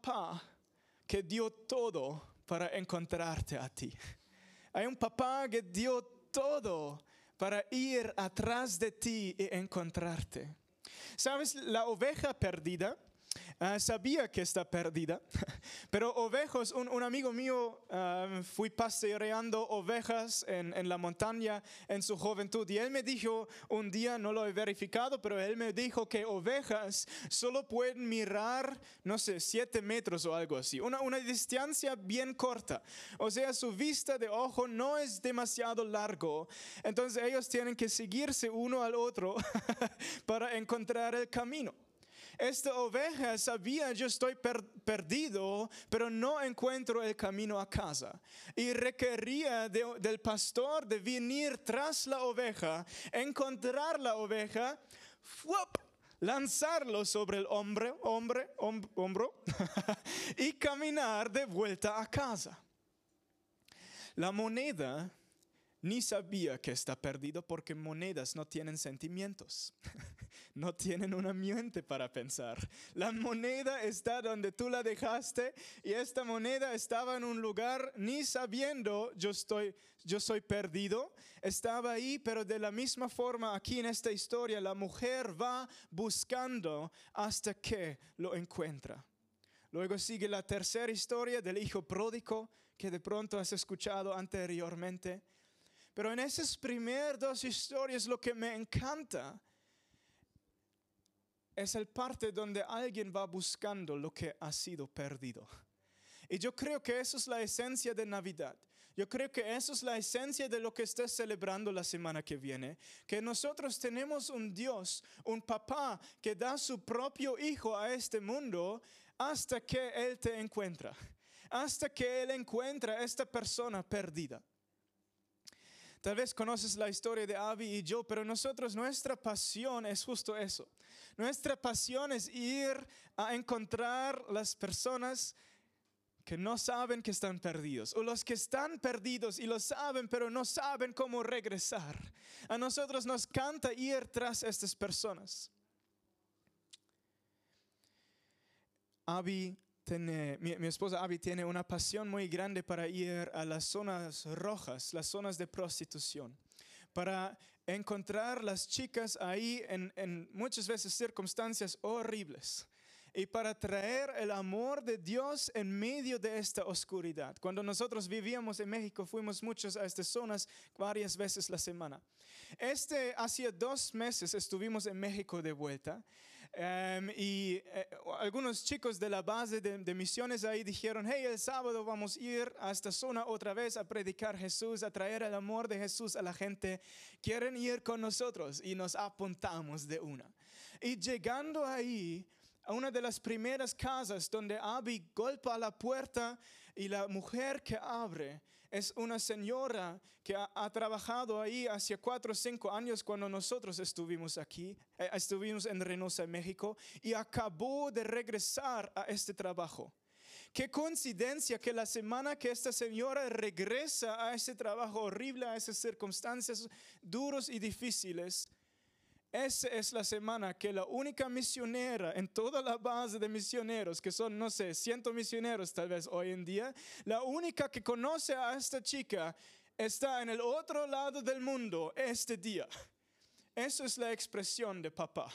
papá que dio todo para encontrarte a ti. Hay un papá que dio todo para ir atrás de ti y encontrarte. ¿Sabes? La oveja perdida Ah, sabía que está perdida, pero ovejos, un, amigo mío ah, fui paseando ovejas en, en, la montaña en su juventud y él me dijo un día, no lo he verificado, pero él me dijo que ovejas solo pueden mirar, no sé, siete metros o algo así, una, una distancia bien corta. O sea, su vista de ojo no es demasiado largo, entonces ellos tienen que seguirse uno al otro para encontrar el camino. Esta oveja sabía, yo estoy perdido, pero no encuentro el camino a casa. Y requería del pastor de venir tras la oveja, encontrar la oveja, lanzarlo sobre el hombre, hombre, hombro y caminar de vuelta a casa. La moneda ni sabía que está perdido porque monedas no tienen sentimientos, no tienen un ambiente para pensar. La moneda está donde tú la dejaste y esta moneda estaba en un lugar ni sabiendo yo estoy yo soy perdido, estaba ahí, pero de la misma forma aquí en esta historia la mujer va buscando hasta que lo encuentra. Luego sigue la tercera historia del hijo pródigo que de pronto has escuchado anteriormente pero en esas primeras dos historias lo que me encanta es el parte donde alguien va buscando lo que ha sido perdido. Y yo creo que eso es la esencia de Navidad. Yo creo que eso es la esencia de lo que estés celebrando la semana que viene. Que nosotros tenemos un Dios, un papá que da su propio hijo a este mundo hasta que Él te encuentra. Hasta que Él encuentra a esta persona perdida. Tal vez conoces la historia de Abby y yo, pero nosotros, nuestra pasión es justo eso. Nuestra pasión es ir a encontrar las personas que no saben que están perdidos, o los que están perdidos y lo saben, pero no saben cómo regresar. A nosotros nos canta ir tras estas personas. Abby mi, esposa Abby tiene una pasión muy grande para ir a las zonas rojas, las zonas de prostitución, para encontrar las chicas ahí en, en muchas veces circunstancias horribles y para traer el amor de Dios en medio de esta oscuridad. Cuando nosotros vivíamos en México, fuimos muchos a estas zonas varias veces la semana. Este, hacía dos meses estuvimos en México de vuelta em, y eh, algunos chicos de la base de, de, misiones ahí dijeron, hey, el sábado vamos a ir a esta zona otra vez a predicar Jesús, a traer el amor de Jesús a la gente. ¿Quieren ir con nosotros? Y nos apuntamos de una. Y llegando ahí, a una de las primeras casas donde Abby golpea la puerta y la mujer que abre es una señora que ha, trabajado ahí hace cuatro o cinco años cuando nosotros estuvimos aquí, eh, estuvimos en Reynosa, México, y acabó de regresar a este trabajo. Qué coincidencia que la semana que esta señora regresa a ese trabajo horrible, a esas circunstancias duros y difíciles, esa es la semana que la única misionera en toda la base de misioneros, que son, no sé, cientos misioneros tal vez hoy en día, la única que conoce a esta chica está en el otro lado del mundo este día. Eso es la expresión de papá.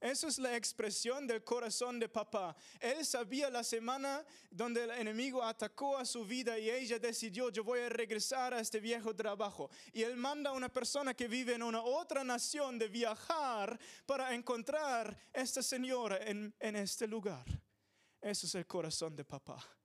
Eso es la expresión del corazón de papá. Él sabía la semana donde el enemigo atacó a su vida y ella decidió, yo voy a regresar a este viejo trabajo. Y él manda a una persona que vive en una otra nación de viajar para encontrar a esta señora en, en este lugar. Eso es el corazón de papá.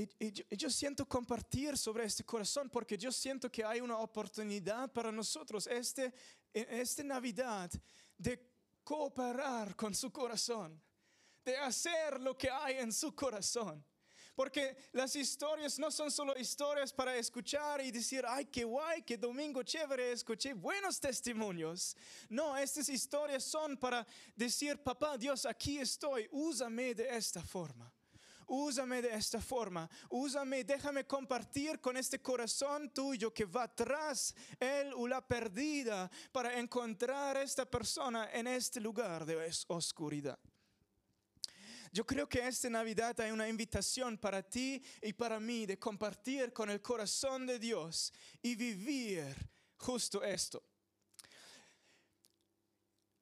Y, yo, siento compartir sobre este corazón porque yo siento que hay una oportunidad para nosotros este, esta Navidad de cooperar con su corazón, de hacer lo que hay en su corazón. Porque las historias no son solo historias para escuchar y decir, ay, qué guay, qué domingo chévere, escuché buenos testimonios. No, estas historias son para decir, papá Dios, aquí estoy, úsame de esta forma úsame de esta forma, úsame, déjame compartir con este corazón tuyo que va tras él o la perdida para encontrar a esta persona en este lugar de oscuridad. Yo creo que esta Navidad hay una invitación para ti y para mí de compartir con el corazón de Dios y vivir justo esto.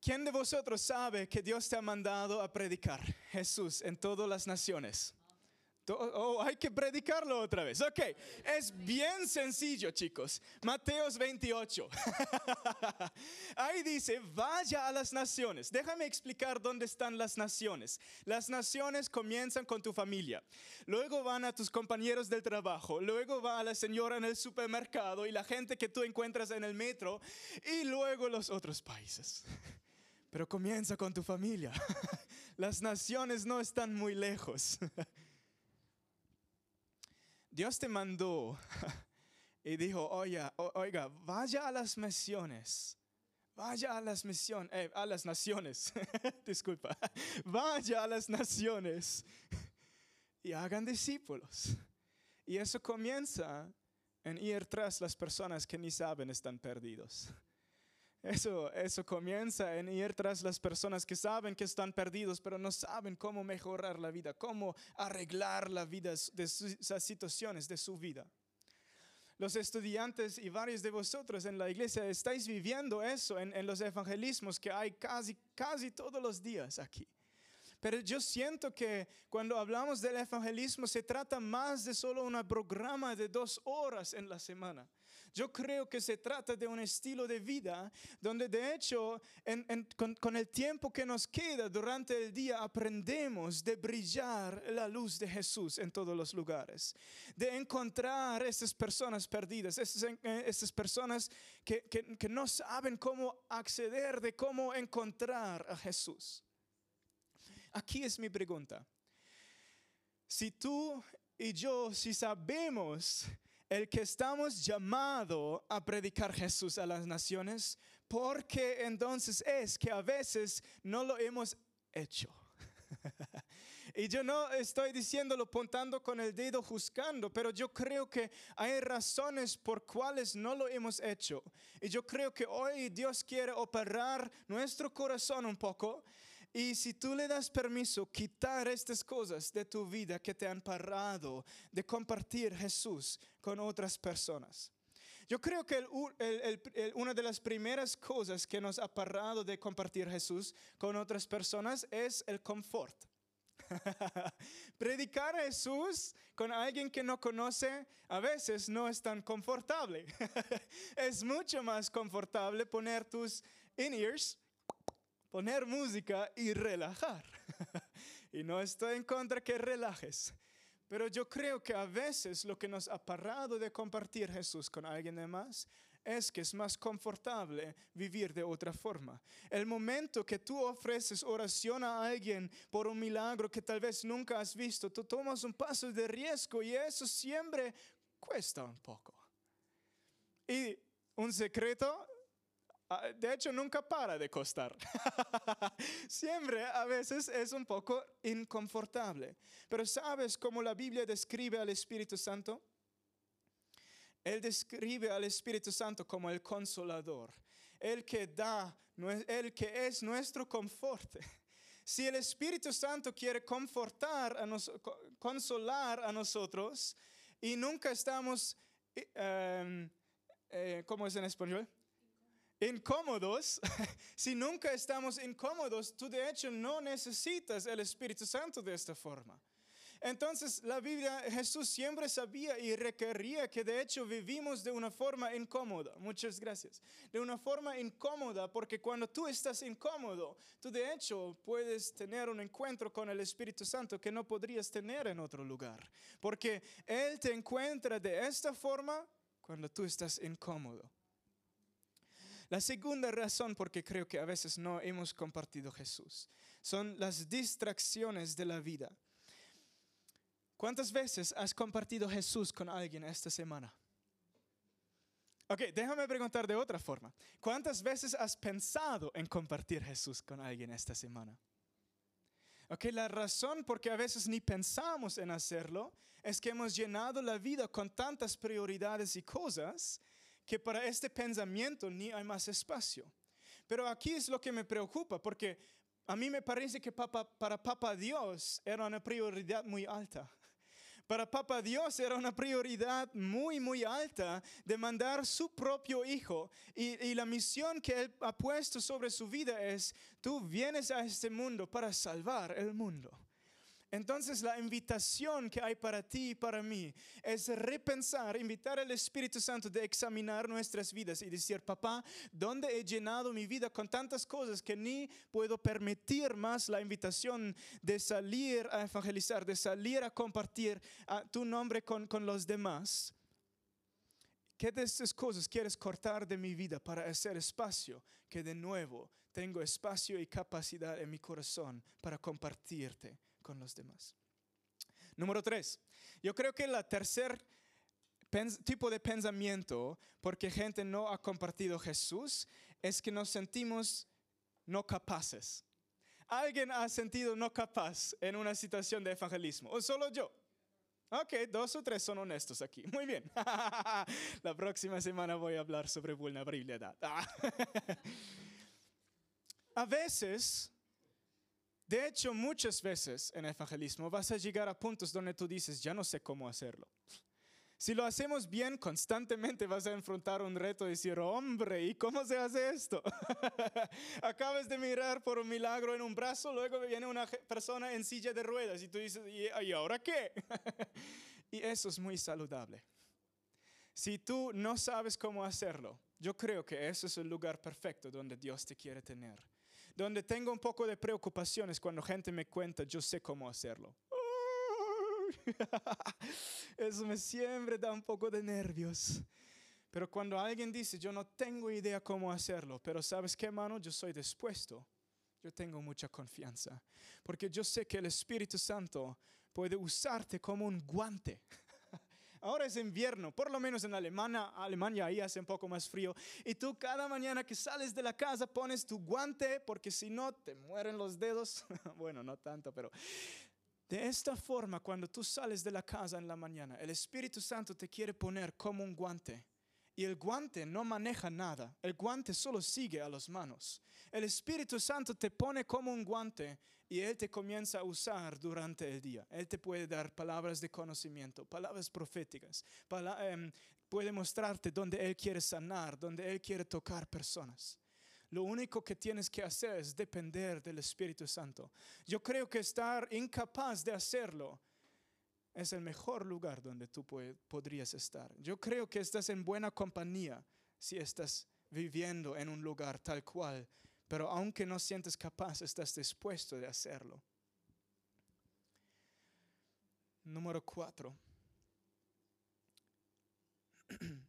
¿Quién de vosotros sabe que Dios te ha mandado a predicar Jesús en todas las naciones? Oh, hay que predicarlo otra vez. Ok, es bien sencillo, chicos. Mateos 28. Ahí dice, vaya a las naciones. Déjame explicar dónde están las naciones. Las naciones comienzan con tu familia. Luego van a tus compañeros del trabajo. Luego va a la señora en el supermercado y la gente que tú encuentras en el metro. Y luego los otros países. Pero comienza con tu familia. Las naciones no están muy lejos. Dios te mandó y dijo, oiga, oiga, vaya a las misiones. Vaya a las misiones, eh, a las naciones. Disculpa. Vaya a las naciones y hagan discípulos. Y eso comienza en ir tras las personas que ni saben están perdidos. Eso, eso comienza en ir tras las personas que saben que están perdidos, pero no saben cómo mejorar la vida, cómo arreglar la vida de esas situaciones de su vida. Los estudiantes y varios de vosotros en la iglesia estáis viviendo eso en, en los evangelismos que hay casi, casi todos los días aquí. Pero yo siento que cuando hablamos del evangelismo se trata más de solo un programa de dos horas en la semana. Yo creo que se trata de un estilo de vida donde de hecho con, el tiempo que nos queda durante el día aprendemos de brillar la luz de Jesús en todos los lugares, de encontrar esas personas perdidas, esas, eh, personas que, que no saben cómo acceder, de cómo encontrar a Jesús. Aquí es mi pregunta. Si tú y yo, si sabemos el que estamos llamados a predicar Jesús a las naciones, porque entonces es que a veces no lo hemos hecho. y yo no estoy diciéndolo puntando con el dedo juzgando, pero yo creo que hay razones por cuales no lo hemos hecho. Y yo creo que hoy Dios quiere operar nuestro corazón un poco y si tú le das permiso, quitar estas cosas de tu vida que te han parado de compartir Jesús con otras personas. Yo creo que una de las primeras cosas que nos ha parado de compartir Jesús con otras personas es el confort. Predicar a Jesús con alguien que no conoce a veces no es tan confortable. es mucho más confortable poner tus in-ears poner música y relajar. y no estoy en contra que relajes. Pero yo creo que a veces lo que nos ha parado de compartir Jesús con alguien más es que es más confortable vivir de otra forma. El momento que tú ofreces oración a alguien por un milagro que tal vez nunca has visto, tú tomas un paso de riesgo y eso siempre cuesta un poco. Y un secreto, de hecho, nunca para de costar. Siempre a veces es un poco inconfortable. Pero ¿sabes cómo la Biblia describe al Espíritu Santo? Él describe al Espíritu Santo como el consolador, el que da, el que es nuestro confort. Si el Espíritu Santo quiere confortar, a nos, consolar a nosotros y nunca estamos, em, eh, ¿cómo es en español? Incómodos, si nunca estamos incómodos, tú de hecho no necesitas el Espíritu Santo de esta forma. Entonces la Biblia, Jesús siempre sabía y requería que de hecho vivimos de una forma incómoda. Muchas gracias. De una forma incómoda, porque cuando tú estás incómodo, tú de hecho puedes tener un encuentro con el Espíritu Santo que no podrías tener en otro lugar. Porque Él te encuentra de esta forma cuando tú estás incómodo. La segunda razón por qué creo que a veces no hemos compartido Jesús son las distracciones de la vida. ¿Cuántas veces has compartido Jesús con alguien esta semana? Ok, déjame preguntar de otra forma. ¿Cuántas veces has pensado en compartir Jesús con alguien esta semana? Ok, la razón por qué a veces ni pensamos en hacerlo es que hemos llenado la vida con tantas prioridades y cosas que para este pensamiento ni hay más espacio. Pero aquí es lo que me preocupa, porque a mí me parece que para Papa Dios era una prioridad muy alta. Para Papa Dios era una prioridad muy, muy alta de mandar su propio hijo. Y, y, la misión que Él ha puesto sobre su vida es, tú vienes a este mundo para salvar el mundo. Entonces la invitación que hay para ti y para mí es repensar, invitar al Espíritu Santo de examinar nuestras vidas y decir, papá, ¿dónde he llenado mi vida con tantas cosas que ni puedo permitir más la invitación de salir a evangelizar, de salir a compartir tu nombre con, con los demás? ¿Qué de estas cosas quieres cortar de mi vida para hacer espacio que de nuevo tengo espacio y capacidad en mi corazón para compartirte? Con los demás. Número tres, yo creo que el tercer tipo de pensamiento, porque gente no ha compartido Jesús, es que nos sentimos no capaces. ¿Alguien ha sentido no capaz en una situación de evangelismo? ¿O solo yo? Ok, dos o tres son honestos aquí. Muy bien. La próxima semana voy a hablar sobre vulnerabilidad. a veces de hecho, muchas veces en evangelismo vas a llegar a puntos donde tú dices, ya no sé cómo hacerlo. Si lo hacemos bien, constantemente vas a enfrentar un reto y decir, hombre, ¿y cómo se hace esto? Acabas de mirar por un milagro en un brazo, luego viene una persona en silla de ruedas y tú dices, ¿y ahora qué? y eso es muy saludable. Si tú no sabes cómo hacerlo, yo creo que ese es el lugar perfecto donde Dios te quiere tener donde tengo un poco de preocupaciones cuando gente me cuenta, yo sé cómo hacerlo. Eso me siempre da un poco de nervios. Pero cuando alguien dice, yo no tengo idea cómo hacerlo, pero sabes qué, hermano, yo soy dispuesto. Yo tengo mucha confianza, porque yo sé que el Espíritu Santo puede usarte como un guante Ahora es invierno, por lo menos en Alemania, Alemania ahí hace un poco más frío. Y tú cada mañana que sales de la casa pones tu guante porque si no te mueren los dedos. bueno, no tanto, pero de esta forma cuando tú sales de la casa en la mañana, el Espíritu Santo te quiere poner como un guante. Y el guante no maneja nada, el guante solo sigue a las manos. El Espíritu Santo te pone como un guante y Él te comienza a usar durante el día. Él te puede dar palabras de conocimiento, palabras proféticas, em, puede mostrarte donde Él quiere sanar, donde Él quiere tocar personas. Lo único que tienes que hacer es depender del Espíritu Santo. Yo creo que estar incapaz de hacerlo es el mejor lugar donde tú podrías estar. Yo creo que estás en buena compañía si estás viviendo en un lugar tal cual pero aunque no sientes capaz, estás dispuesto de hacerlo. Número cuatro.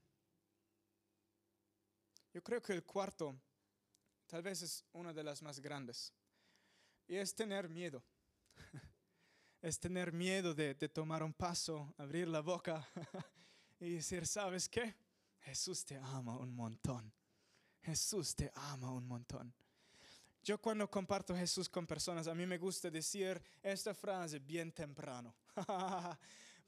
Yo creo que el cuarto tal vez es una de las más grandes. Y es tener miedo. Es tener miedo de, tomar un paso, abrir la boca y decir, ¿sabes qué? Jesús te ama un montón. Jesús te ama un montón. Yo cuando comparto Jesús con personas, a mí me gusta decir esta frase bien temprano.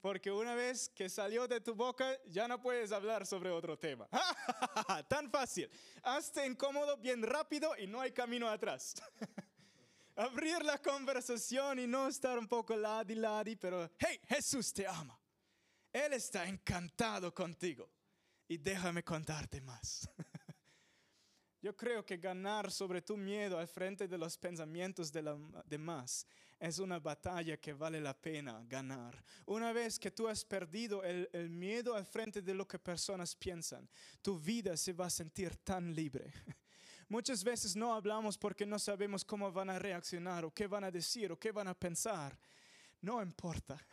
Porque una vez que salió de tu boca, ya no puedes hablar sobre otro tema. Tan fácil. Hazte incómodo bien rápido y no hay camino atrás. Abrir la conversación y no estar un poco ladi ladi, pero hey, Jesús te ama. Él está encantado contigo. Y déjame contarte más. Yo creo que ganar sobre tu miedo al frente de los pensamientos de los demás es una batalla que vale la pena ganar. Una vez que tú has perdido el, el, miedo al frente de lo que personas piensan, tu vida se va a sentir tan libre. Muchas veces no hablamos porque no sabemos cómo van a reaccionar o qué van a decir o qué van a pensar. No importa.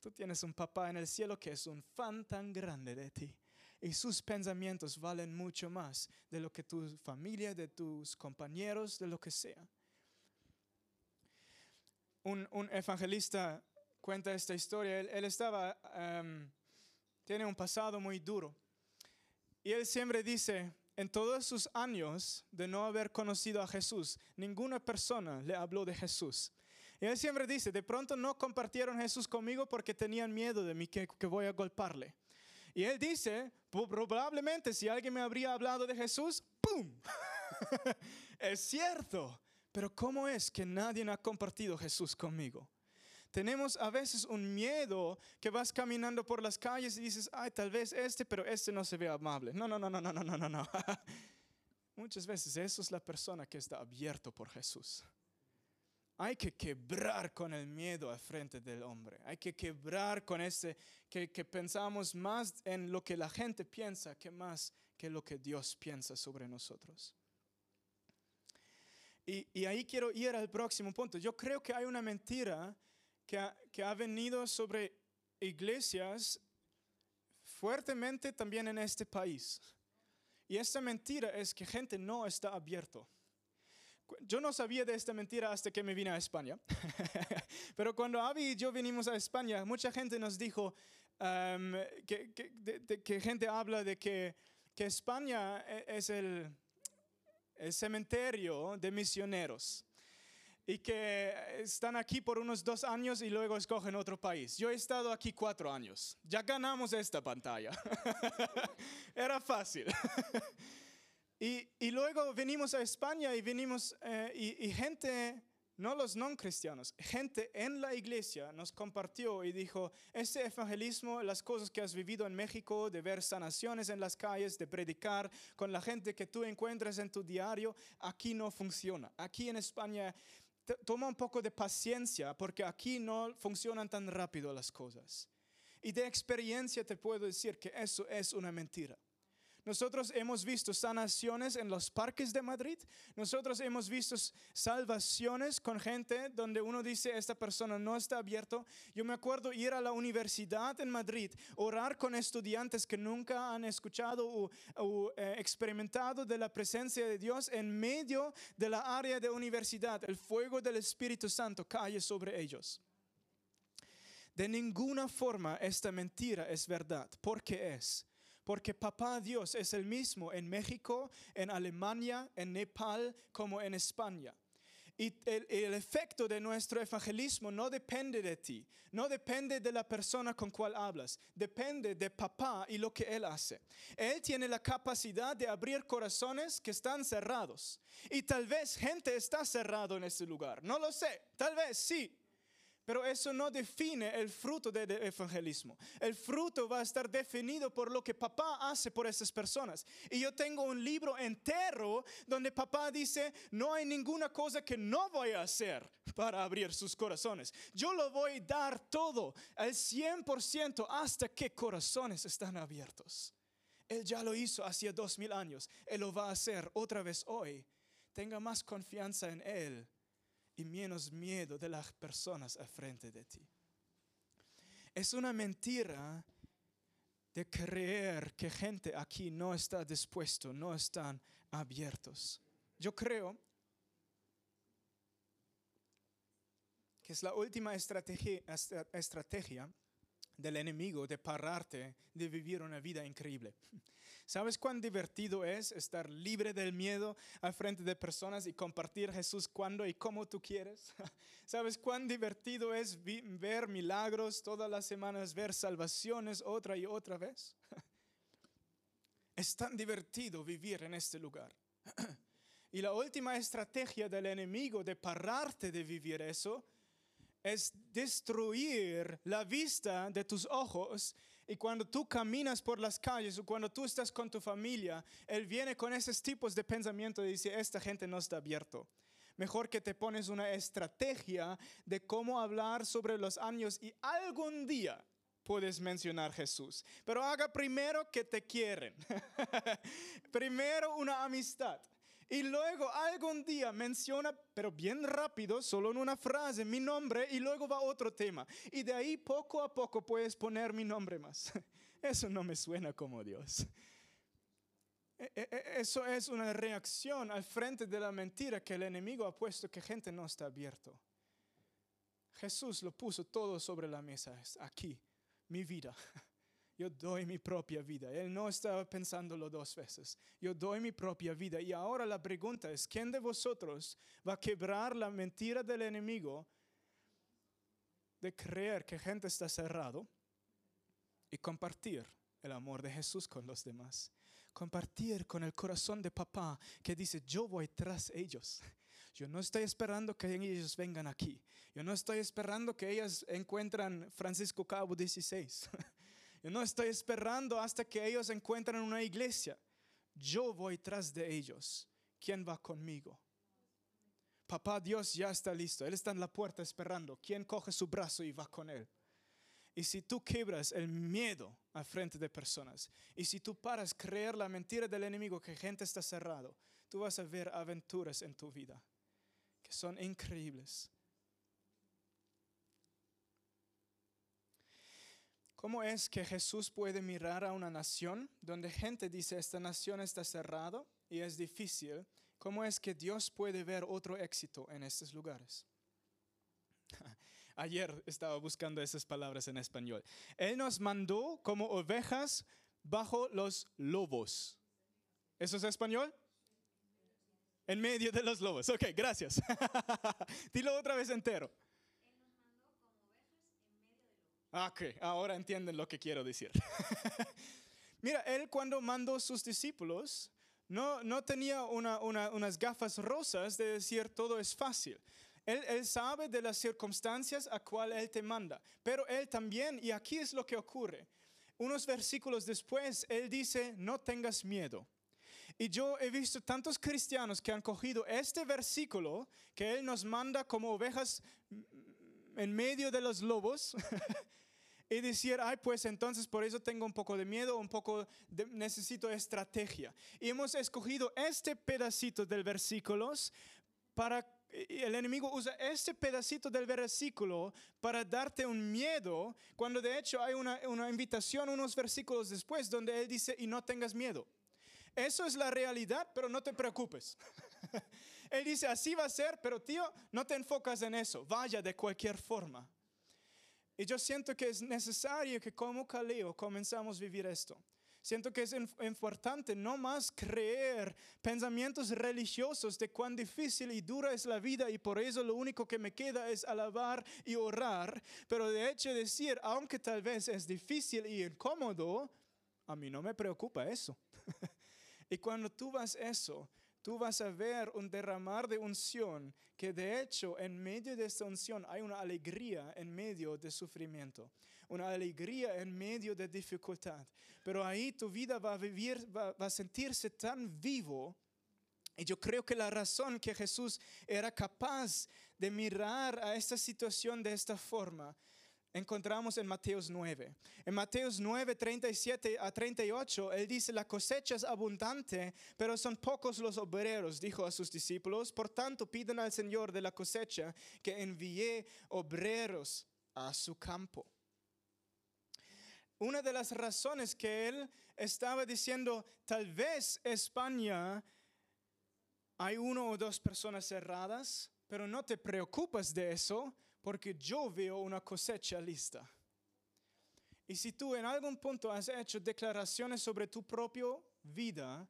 Tú tienes un papá en el cielo que es un fan tan grande de ti y sus pensamientos valen mucho más de lo que tu familia, de tus compañeros, de lo que sea. Un, evangelista cuenta esta historia. Él, estaba, em, tiene un pasado muy duro. Y él siempre dice, en todos sus años de no haber conocido a Jesús, ninguna persona le habló de Jesús. Y él siempre dice, de pronto no compartieron Jesús conmigo porque tenían miedo de mí que, que voy a golparle. Y él dice, probablemente si alguien me habría hablado de Jesús, ¡pum! es cierto, Pero ¿cómo es que nadie ha compartido Jesús conmigo? Tenemos a veces un miedo que vas caminando por las calles y dices, ay, tal vez este, pero este no se ve amable. No, no, no, no, no, no, no, no. Muchas veces eso es la persona que está abierto por Jesús. Hay que quebrar con el miedo al frente del hombre. Hay que quebrar con ese que, que pensamos más en lo que la gente piensa que más que lo que Dios piensa sobre nosotros. Y, y, ahí quiero ir al próximo punto. Yo creo que hay una mentira que ha, venido sobre iglesias fuertemente también en este país. Y esta mentira es que gente no está abierto. Yo no sabía de esta mentira hasta que me vine a España. Pero cuando Avi y yo vinimos a España, mucha gente nos dijo um, que, que, que, gente habla de que, que España e, es el, el cementerio de misioneros y que están aquí por unos dos años y luego escogen otro país. Yo he estado aquí cuatro años. Ya ganamos esta pantalla. Era fácil. y, y, luego venimos a España y venimos eh, y, y gente no los no cristianos, gente en la iglesia nos compartió y dijo, este evangelismo, las cosas que has vivido en México, de ver sanaciones en las calles, de predicar con la gente que tú encuentras en tu diario, aquí no funciona. Aquí en España toma un poco de paciencia porque aquí no funcionan tan rápido las cosas. Y de experiencia te puedo decir que eso es una mentira. Nosotros hemos visto sanaciones en los parques de Madrid. Nosotros hemos visto salvaciones con gente donde uno dice, esta persona no está abierto. Yo me acuerdo ir a la universidad en Madrid, orar con estudiantes que nunca han escuchado o, eh, experimentado de la presencia de Dios en medio de la área de universidad. El fuego del Espíritu Santo cae sobre ellos. De ninguna forma esta mentira es verdad. ¿Por qué es? Porque papá Dios es el mismo en México, en Alemania, en Nepal, como en España. Y el, efecto de nuestro evangelismo no depende de ti, no depende de la persona con cual hablas, depende de papá y lo que él hace. Él tiene la capacidad de abrir corazones que están cerrados. Y tal vez gente está cerrado en ese lugar, no lo sé, tal vez sí, pero eso no define el fruto del evangelismo. El fruto va a estar definido por lo que papá hace por esas personas. Y yo tengo un libro entero donde papá dice, no hay ninguna cosa que no voy a hacer para abrir sus corazones. Yo lo voy a dar todo, al 100% hasta que corazones están abiertos. Él ya lo hizo hace dos mil años. Él lo va a hacer otra vez hoy. Tenga más confianza en Él y menos miedo de las personas al frente de ti. Es una mentira de creer que gente aquí no está dispuesto, no están abiertos. Yo creo que es la última estrategia, estrategia del enemigo de pararte de vivir una vida increíble. ¿Sabes cuán divertido es estar libre del miedo al frente de personas y compartir Jesús cuando y como tú quieres? ¿Sabes cuán divertido es ver milagros todas las semanas, ver salvaciones otra y otra vez? Es tan divertido vivir en este lugar. Y la última estrategia del enemigo de pararte de vivir eso es destruir la vista de tus ojos y cuando tú caminas por las calles o cuando tú estás con tu familia, Él viene con esos tipos de pensamiento y dice, esta gente no está abierto. Mejor que te pones una estrategia de cómo hablar sobre los años y algún día puedes mencionar Jesús. Pero haga primero que te quieren. primero una amistad. Y luego algún día menciona, pero bien rápido, solo en una frase, mi nombre y luego va otro tema. Y de ahí poco a poco puedes poner mi nombre más. Eso no me suena como Dios. E, e, e, eso es una reacción al frente de la mentira que el enemigo ha puesto que gente no está abierto. Jesús lo puso todo sobre la mesa, aquí, mi vida. yo doy mi propia vida. Él no estaba pensándolo dos veces. Yo doy mi propia vida. Y ahora la pregunta es, ¿quién de vosotros va a quebrar la mentira del enemigo de creer que gente está cerrado y compartir el amor de Jesús con los demás? Compartir con el corazón de papá que dice, yo voy tras ellos. Yo no estoy esperando que ellos vengan aquí. Yo no estoy esperando que ellas encuentran Francisco Cabo 16. Yo no estoy esperando hasta que ellos encuentren una iglesia. Yo voy tras de ellos. ¿Quién va conmigo? Papá Dios ya está listo. Él está en la puerta esperando. ¿Quién coge su brazo y va con él? Y si tú quebras el miedo al frente de personas, y si tú paras creer la mentira del enemigo que gente está cerrado, tú vas a ver aventuras en tu vida que son increíbles. ¿Cómo es que Jesús puede mirar a una nación donde gente dice esta nación está cerrado y es difícil? ¿Cómo es que Dios puede ver otro éxito en estos lugares? Ayer estaba buscando esas palabras en español. Él nos mandó como ovejas bajo los lobos. ¿Eso es español? En medio de los lobos. Ok, gracias. Dilo otra vez entero. Ok, ahora entienden lo que quiero decir. Mira, él cuando mandó sus discípulos, no, no tenía unas gafas rosas de decir todo es fácil. Él, sabe de las circunstancias a cual Él te manda, pero Él también, y aquí es lo que ocurre, unos versículos después, Él dice, no tengas miedo. Y yo he visto tantos cristianos que han cogido este versículo que Él nos manda como ovejas en medio de los lobos. y decir, ay, pues entonces por eso tengo un poco de miedo, un poco de, necesito estrategia. Y hemos escogido este pedacito del versículos para el enemigo usa este pedacito del versículo para darte un miedo, cuando de hecho hay una, una, invitación unos versículos después donde él dice, y no tengas miedo. Eso es la realidad, pero no te preocupes. él dice, así va a ser, pero tío, no te enfocas en eso, vaya de cualquier forma. Y yo siento que es necesario que como Caleo comenzamos a vivir esto. Siento que es importante no más creer pensamientos religiosos de cuán difícil y dura es la vida y por eso lo único que me queda es alabar y orar, pero de hecho decir, aunque tal vez es difícil y incómodo, a mí no me preocupa eso. y cuando tú vas eso, tú vas a ver un derramar de unción, que de hecho en medio de esta unción hay una alegría en medio de sufrimiento una alegría en medio de dificultad. Pero ahí tu vida va a vivir, va, a sentirse tan vivo. Y yo creo que la razón que Jesús era capaz de mirar a esta situación de esta forma encontramos en Mateos 9. En Mateos 9, 37 a 38, él dice, la cosecha es abundante, pero son pocos los obreros, dijo a sus discípulos. Por tanto, piden al Señor de la cosecha que envíe obreros a su campo una de las razones que él estaba diciendo, tal vez España hay uno o dos personas cerradas, pero no te preocupes de eso porque yo veo una cosecha lista. Y si tú en algún punto has hecho declaraciones sobre tu propia vida,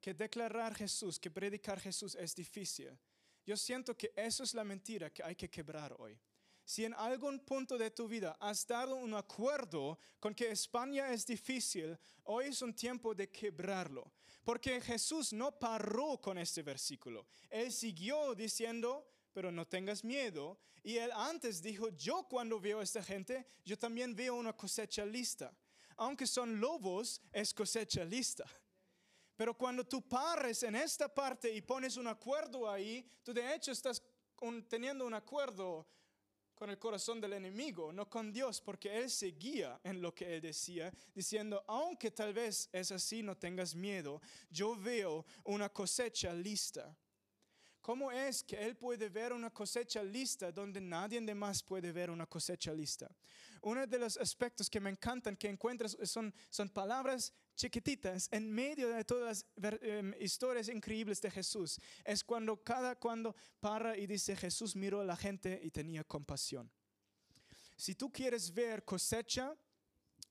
que declarar Jesús, que predicar Jesús es difícil, yo siento que eso es la mentira que hay que quebrar hoy si en algún punto de tu vida has dado un acuerdo con que España es difícil, hoy es un tiempo de quebrarlo. Porque Jesús no paró con este versículo. Él siguió diciendo, pero no tengas miedo. Y él antes dijo, yo cuando veo a esta gente, yo también veo una cosecha lista. Aunque son lobos, es cosecha lista. Pero cuando tú pares en esta parte y pones un acuerdo ahí, tú de hecho estás teniendo un acuerdo con el corazón del enemigo, no con Dios, porque Él seguía en lo que Él decía, diciendo, aunque tal vez es así, no tengas miedo, yo veo una cosecha lista. ¿Cómo es que Él puede ver una cosecha lista donde nadie más puede ver una cosecha lista? Uno de los aspectos que me encantan que encuentras son, son palabras chiquititas en medio de todas las em, historias increíbles de Jesús. Es cuando cada cuando para y dice Jesús miró a la gente y tenía compasión. Si tú quieres ver cosecha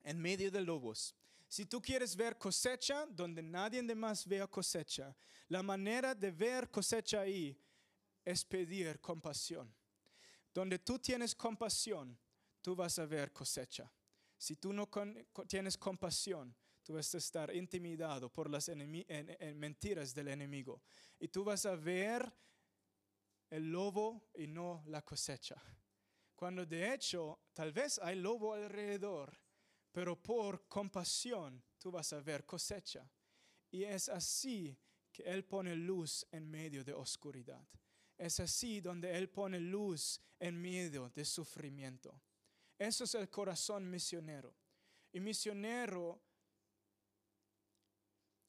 en medio de lobos, si tú quieres ver cosecha donde nadie más vea cosecha, la manera de ver cosecha ahí es pedir compasión. Donde tú tienes compasión, tú vas a ver cosecha. Si tú no tienes compasión, tú vas a estar intimidado por las mentiras del enemigo. Y tú vas a ver el lobo y no la cosecha. Cuando de hecho tal vez hay lobo alrededor, pero por compasión tú vas a ver cosecha. Y es así que Él pone luz en medio de oscuridad. Es así donde Él pone luz en medio de sufrimiento. Eso es el corazón misionero. Y misionero,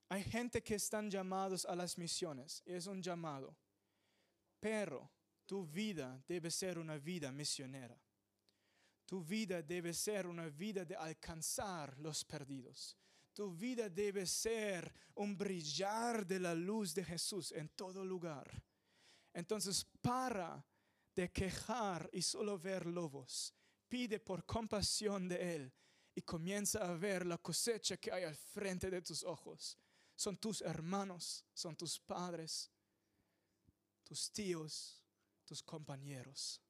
hay gente que están llamados a las misiones, es un llamado. Pero tu vida debe ser una vida misionera. Tu vida debe ser una vida de alcanzar los perdidos. Tu vida debe ser un brillar de la luz de Jesús en todo lugar. Entonces, para de quejar y solo ver lobos. Pide por compasión de Él y comienza a ver la cosecha que hay al frente de tus ojos. Son tus hermanos, son tus padres, tus tíos, tus compañeros.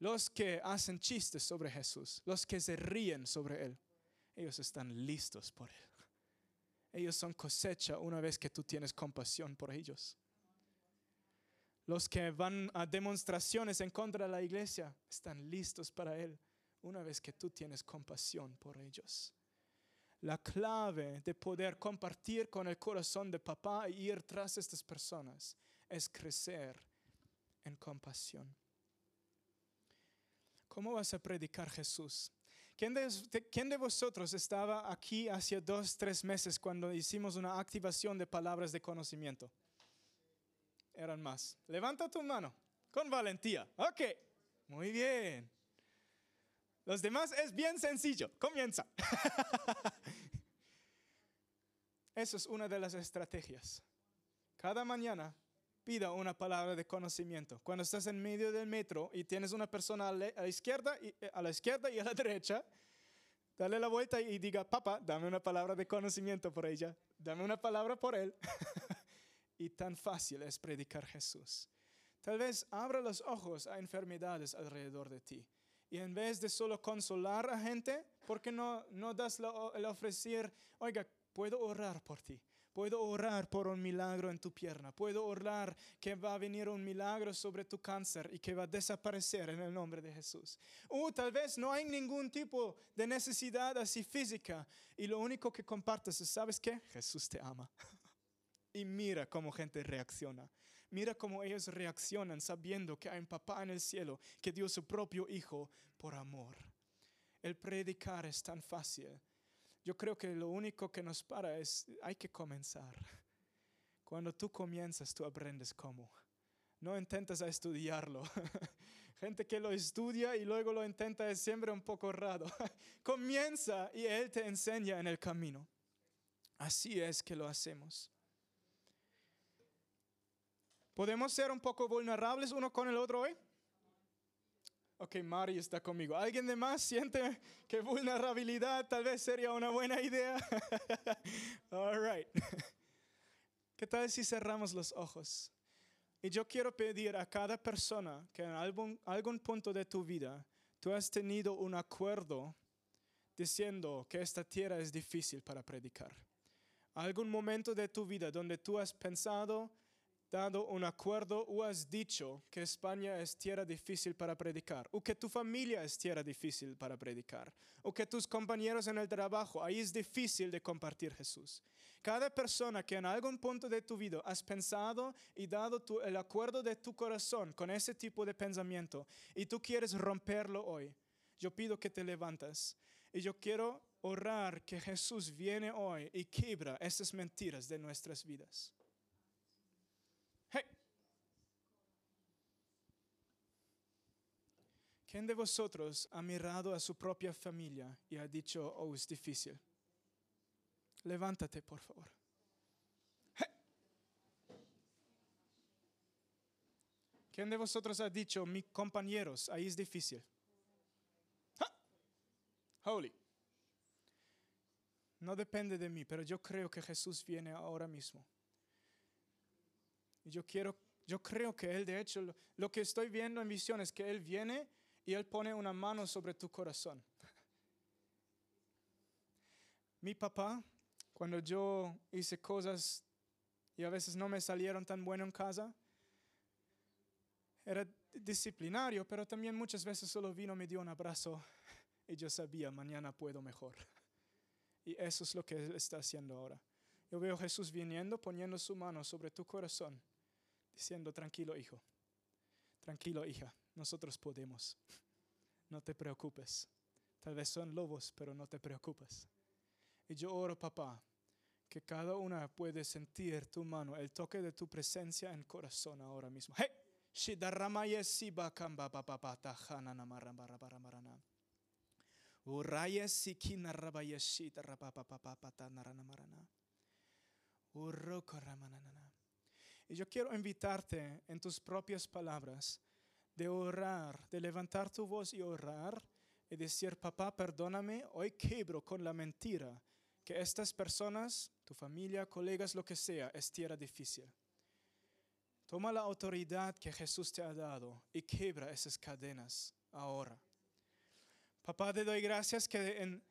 Los que hacen chistes sobre Jesús, los que se ríen sobre Él, ellos están listos por Él. Ellos son cosecha una vez que tú tienes compasión por ellos. Los que van a demostraciones en contra de la iglesia están listos para Él una vez que tú tienes compasión por ellos. La clave de poder compartir con el corazón de papá y ir tras estas personas es crecer en compasión. ¿Cómo vas a predicar Jesús? ¿Quién de, vosotros estaba aquí hace dos, tres meses cuando hicimos una activación de palabras de conocimiento? Eran más. Levanta tu mano con valentía. Ok, muy bien. Los demás es bien sencillo. Comienza. Eso es una de las estrategias. Cada mañana pida una palabra de conocimiento. Cuando estás en medio del metro y tienes una persona a la izquierda y eh, a la izquierda y a la derecha, dale la vuelta y diga, papá, dame una palabra de conocimiento por ella, dame una palabra por él. y tan fácil es predicar Jesús. Tal vez abra los ojos a enfermedades alrededor de ti. Y en vez de solo consolar a gente, ¿por qué no, no das el ofrecer, oiga, puedo orar por ti? Puedo orar por un milagro en tu pierna. Puedo orar que va a venir un milagro sobre tu cáncer y que va a desaparecer en el nombre de Jesús. O tal vez no hay ningún tipo de necesidad así física y lo único que compartes es, ¿sabes qué? Jesús te ama. Y mira cómo gente reacciona. Mira cómo ellos reaccionan sabiendo que hay un papá en el cielo que dio su propio hijo por amor. El predicar es tan fácil yo creo que lo único que nos para es, hay que comenzar. Cuando tú comienzas, tú aprendes cómo. No intentas a estudiarlo. Gente que lo estudia y luego lo intenta es siempre un poco raro. Comienza y Él te enseña en el camino. Así es que lo hacemos. ¿Podemos ser un poco vulnerables uno con el otro hoy? Ok, Mari está conmigo. ¿Alguien de más siente que vulnerabilidad tal vez sería una buena idea? All right. ¿Qué tal si cerramos los ojos? Y yo quiero pedir a cada persona que en algún, algún punto de tu vida tú has tenido un acuerdo diciendo que esta tierra es difícil para predicar. Algún momento de tu vida donde tú has pensado, dado un acuerdo o has dicho que España es tierra difícil para predicar, o que tu familia es tierra difícil para predicar, o que tus compañeros en el trabajo, ahí es difícil de compartir Jesús. Cada persona que en algún punto de tu vida has pensado y dado el acuerdo de tu corazón con ese tipo de pensamiento y tú quieres romperlo hoy, yo pido que te levantas y yo quiero orar que Jesús viene hoy y quiebra esas mentiras de nuestras vidas. ¿Quién de vosotros ha mirado a su propia familia y ha dicho, oh, es difícil? Levántate, por favor. ¿Quién de vosotros ha dicho, mis compañeros, ahí es difícil? Holy. No depende de mí, pero yo creo que Jesús viene ahora mismo. Y yo quiero, yo creo que Él, de hecho, lo, lo que estoy viendo en visión es que Él viene y Él pone una mano sobre tu corazón. Mi papá, cuando yo hice cosas y a veces no me salieron tan bueno en casa, era disciplinario, pero también muchas veces solo vino, me dio un abrazo y yo sabía, mañana puedo mejor. Y eso es lo que Él está haciendo ahora. Yo veo a Jesús viniendo, poniendo su mano sobre tu corazón, diciendo, tranquilo hijo, tranquilo hija, nosotros podemos. No te preocupes. Tal vez son lobos, pero no te preocupes. Y yo oro, papá, que cada una puede sentir tu mano, el toque de tu presencia en corazón ahora mismo. ¡Hey! Y yo quiero invitarte en tus propias palabras de orar, de levantar tu voz y orar y decir, papá, perdóname, hoy quebro con la mentira que estas personas, tu familia, colegas, lo que sea, es tierra difícil. Toma la autoridad que Jesús te ha dado y quebra esas cadenas ahora. Papá, te doy gracias que en,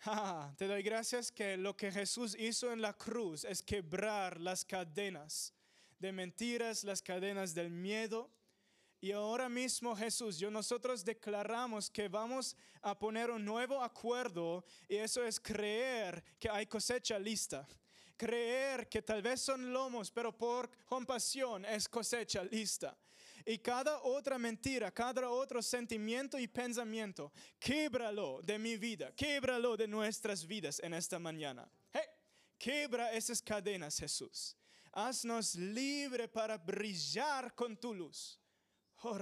te doy gracias que lo que Jesús hizo en la cruz es quebrar las cadenas de mentiras, las cadenas del miedo. Y ahora mismo Jesús, yo nosotros declaramos que vamos a poner un nuevo acuerdo y eso es creer que hay cosecha lista creer que tal vez son lomos, pero por compasión es cosecha lista. Y cada otra mentira, cada otro sentimiento y pensamiento, québralo de mi vida, québralo de nuestras vidas en esta mañana. Hey, quebra esas cadenas, Jesús. Haznos libre para brillar con tu luz. Oh,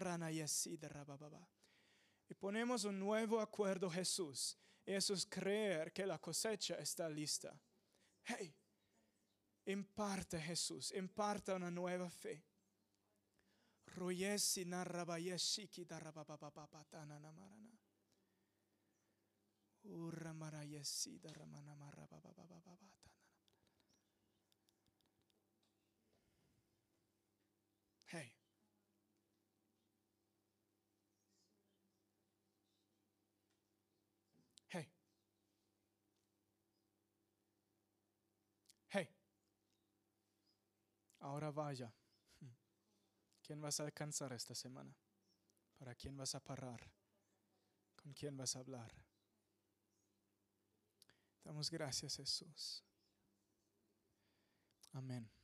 y ponemos un nuevo acuerdo, Jesús. Eso es creer que la cosecha está lista. Hey, Imparta Jesús, imparta una nueva fe. Royesi narrabayeshiki darabababapatana namarana. Uramarayesi daramana marabababapatana. Hey. Hey. Hey. Ahora vaya. ¿Quién vas a alcanzar esta semana? ¿Para quién vas a parar? ¿Con quién vas a hablar? Damos gracias Jesús. Amén.